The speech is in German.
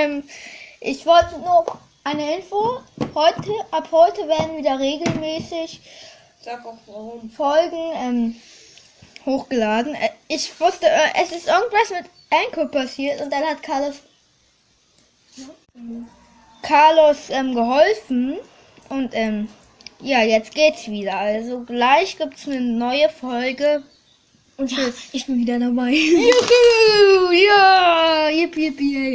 ähm, ich wollte noch eine Info. Heute, ab heute werden wieder regelmäßig Sag auch warum. Folgen ähm, hochgeladen. Äh, ich wusste, äh, es ist irgendwas mit Anchor passiert und dann hat Carlos Carlos ähm, geholfen und ähm, ja, jetzt geht's wieder. Also gleich gibt's eine neue Folge. Und ja, ich bin wieder dabei. Juhu, ja, yippie, yippie.